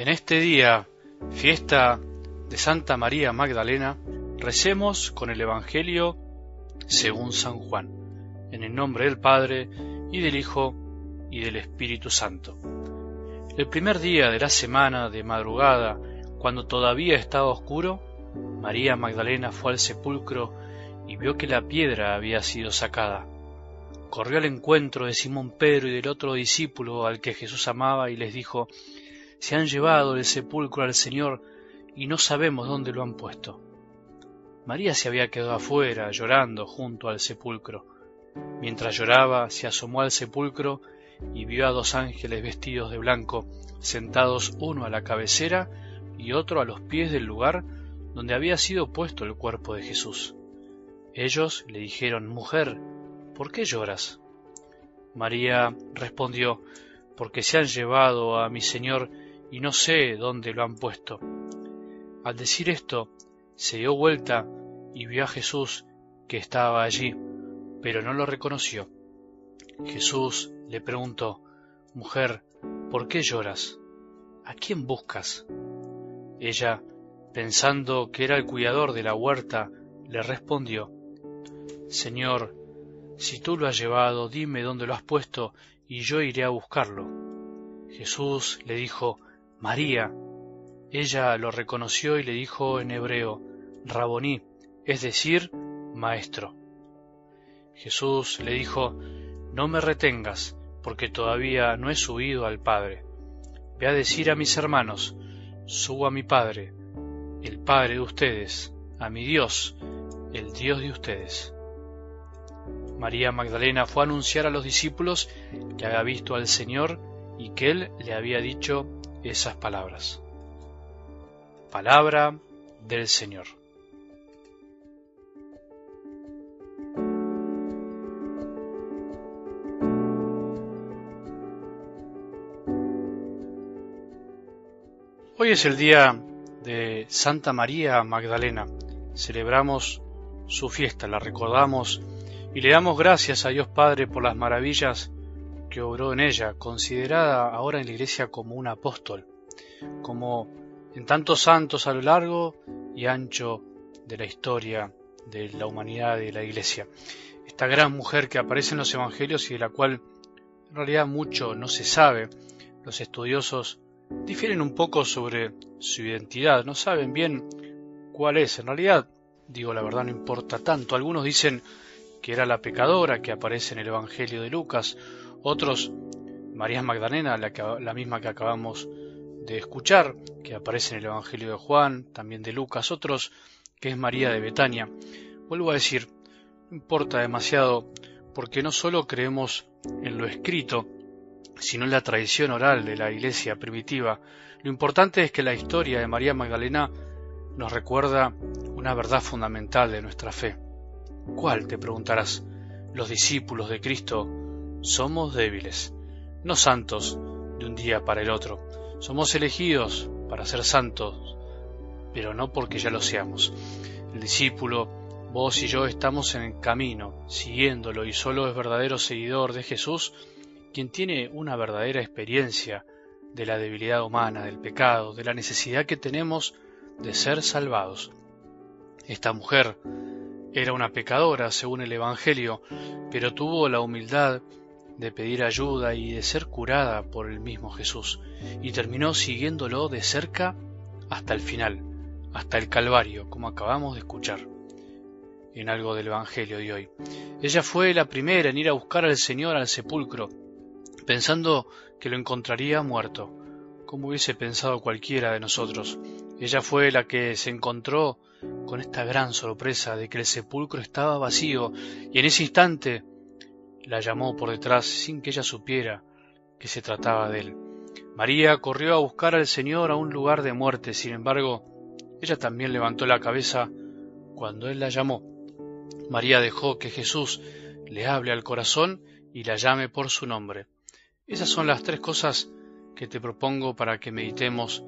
En este día, fiesta de Santa María Magdalena, recemos con el Evangelio según San Juan, en el nombre del Padre, y del Hijo, y del Espíritu Santo. El primer día de la semana, de madrugada, cuando todavía estaba oscuro, María Magdalena fue al sepulcro y vio que la piedra había sido sacada. Corrió al encuentro de Simón Pedro y del otro discípulo al que Jesús amaba y les dijo, Se han llevado del sepulcro al Señor y no sabemos dónde lo han puesto. María se había quedado afuera, llorando junto al sepulcro. Mientras lloraba, se asomó al sepulcro y vio a dos ángeles vestidos de blanco, sentados uno a la cabecera y otro a los pies del lugar donde había sido puesto el cuerpo de Jesús. Ellos le dijeron, Mujer, ¿por qué lloras? María respondió, Porque se han llevado a mi Señor y no sé dónde lo han puesto. Al decir esto, se dio vuelta y vio a Jesús que estaba allí, pero no lo reconoció. Jesús le preguntó, Mujer, ¿por qué lloras? ¿A quién buscas? Ella, pensando que era el cuidador de la huerta, le respondió, Señor, si tú lo has llevado, dime dónde lo has puesto, y yo iré a buscarlo. Jesús le dijo, María. Ella lo reconoció y le dijo en hebreo, Raboní, es decir, Maestro. Jesús le dijo, No me retengas, porque todavía no he subido al Padre. Ve a decir a mis hermanos, subo a mi Padre, el Padre de ustedes, a mi Dios, el Dios de ustedes. María Magdalena fue a anunciar a los discípulos que había visto al Señor y que Él le había dicho esas palabras. Palabra del Señor. Hoy es el día de Santa María Magdalena. Celebramos su fiesta, la recordamos y le damos gracias a Dios Padre por las maravillas que obró en ella, considerada ahora en la Iglesia como un apóstol, como en tantos santos a lo largo y ancho de la historia de la humanidad y de la Iglesia. Esta gran mujer que aparece en los Evangelios y de la cual en realidad mucho no se sabe, los estudiosos difieren un poco sobre su identidad, no saben bien cuál es. En realidad, digo la verdad, no importa tanto. Algunos dicen que era la pecadora que aparece en el Evangelio de Lucas, otros María Magdalena, la, misma que acabamos de escuchar, que aparece en el Evangelio de Juan, también de Lucas, otros que es María de Betania. Vuelvo a decir, no importa demasiado, porque no solo creemos en lo escrito, sino en la tradición oral de la Iglesia primitiva. Lo importante es que la historia de María Magdalena nos recuerda una verdad fundamental de nuestra fe. ¿Cuál? te preguntarás. Los discípulos de Cristo somos débiles, no santos de un día para el otro. Somos elegidos para ser santos, pero no porque ya lo seamos. El discípulo, vos y yo estamos en el camino, siguiéndolo, y solo es verdadero seguidor de Jesús quien tiene una verdadera experiencia de la debilidad humana, del pecado, de la necesidad que tenemos de ser salvados. Esta mujer era una pecadora, según el Evangelio, pero tuvo la humildad de pedir ayuda y de ser curada por el mismo Jesús, y terminó siguiéndolo de cerca hasta el final, hasta el Calvario, como acabamos de escuchar en algo del Evangelio de hoy. Ella fue la primera en ir a buscar al Señor al sepulcro, pensando que lo encontraría muerto, como hubiese pensado cualquiera de nosotros. Ella fue la que se encontró con esta gran sorpresa de que el sepulcro estaba vacío y en ese instante la llamó por detrás sin que ella supiera que se trataba de él. María corrió a buscar al Señor a un lugar de muerte, sin embargo, ella también levantó la cabeza cuando él la llamó. María dejó que Jesús le hable al corazón y la llame por su nombre. Esas son las tres cosas que te propongo para que meditemos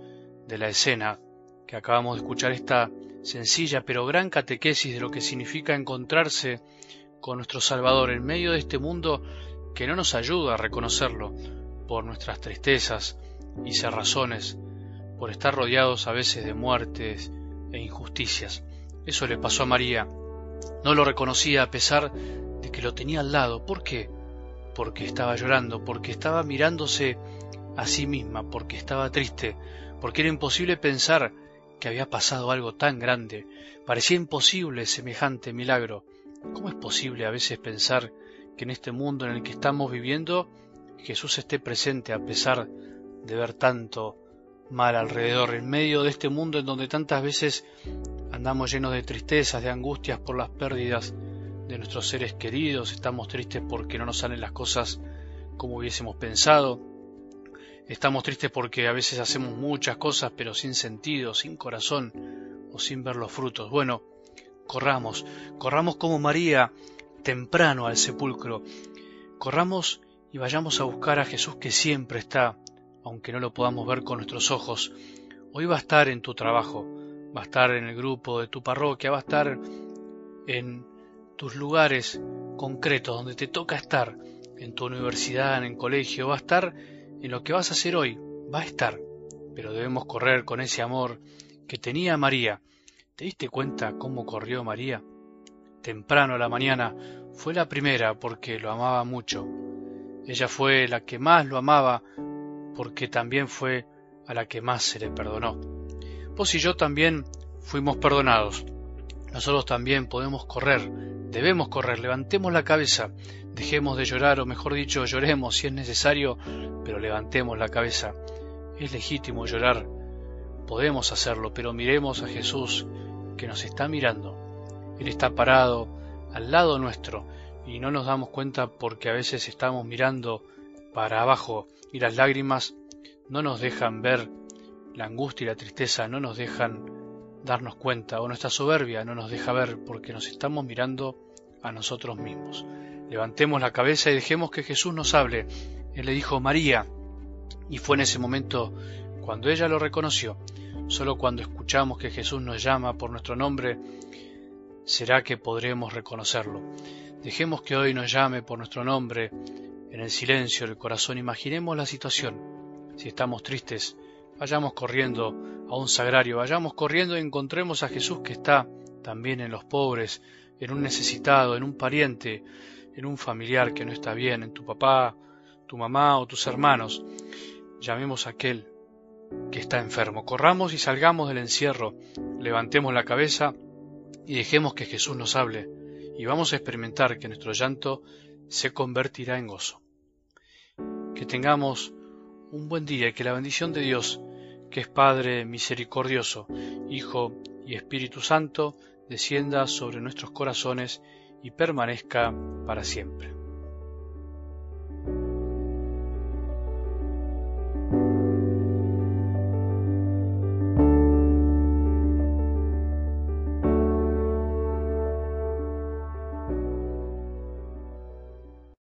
de la escena que acabamos de escuchar, esta sencilla pero gran catequesis de lo que significa encontrarse con nuestro Salvador en medio de este mundo que no nos ayuda a reconocerlo por nuestras tristezas y cerrazones, por estar rodeados a veces de muertes e injusticias. Eso le pasó a María. No lo reconocía a pesar de que lo tenía al lado. ¿Por qué? Porque estaba llorando, porque estaba mirándose a sí misma, porque estaba triste, porque era imposible pensar que había pasado algo tan grande. Parecía imposible semejante milagro. ¿Cómo es posible a veces pensar que en este mundo en el que estamos viviendo Jesús esté presente a pesar de ver tanto mal alrededor, en medio de este mundo en donde tantas veces andamos llenos de tristezas, de angustias por las pérdidas de nuestros seres queridos, estamos tristes porque no nos salen las cosas como hubiésemos pensado, estamos tristes porque a veces hacemos muchas cosas pero sin sentido, sin corazón o sin ver los frutos. Bueno, corramos, corramos como María temprano al sepulcro, corramos y vayamos a buscar a Jesús que siempre está aunque no lo podamos ver con nuestros ojos. Hoy va a estar en tu trabajo, va a estar en el grupo de tu parroquia, va a estar en tus lugares concretos donde te toca estar, en tu universidad, en el colegio, va a estar en lo que vas a hacer hoy, va a estar. Pero debemos correr con ese amor que tenía María. ¿Te diste cuenta cómo corrió María? Temprano a la mañana fue la primera porque lo amaba mucho. Ella fue la que más lo amaba porque también fue a la que más se le perdonó. Vos y yo también fuimos perdonados. Nosotros también podemos correr, debemos correr, levantemos la cabeza, dejemos de llorar, o mejor dicho, lloremos si es necesario, pero levantemos la cabeza. Es legítimo llorar, podemos hacerlo, pero miremos a Jesús que nos está mirando. Él está parado al lado nuestro y no nos damos cuenta porque a veces estamos mirando para abajo y las lágrimas no nos dejan ver la angustia y la tristeza, no nos dejan darnos cuenta, o nuestra soberbia no nos deja ver porque nos estamos mirando a nosotros mismos. Levantemos la cabeza y dejemos que Jesús nos hable. Él le dijo María, y fue en ese momento cuando ella lo reconoció. Solo cuando escuchamos que Jesús nos llama por nuestro nombre, será que podremos reconocerlo. Dejemos que hoy nos llame por nuestro nombre en el silencio del corazón imaginemos la situación. Si estamos tristes, vayamos corriendo a un sagrario, vayamos corriendo y encontremos a Jesús que está también en los pobres, en un necesitado, en un pariente, en un familiar que no está bien, en tu papá, tu mamá o tus hermanos. Llamemos a aquel que está enfermo. Corramos y salgamos del encierro, levantemos la cabeza y dejemos que Jesús nos hable y vamos a experimentar que nuestro llanto se convertirá en gozo. Que tengamos un buen día y que la bendición de Dios, que es Padre misericordioso, Hijo y Espíritu Santo, descienda sobre nuestros corazones y permanezca para siempre.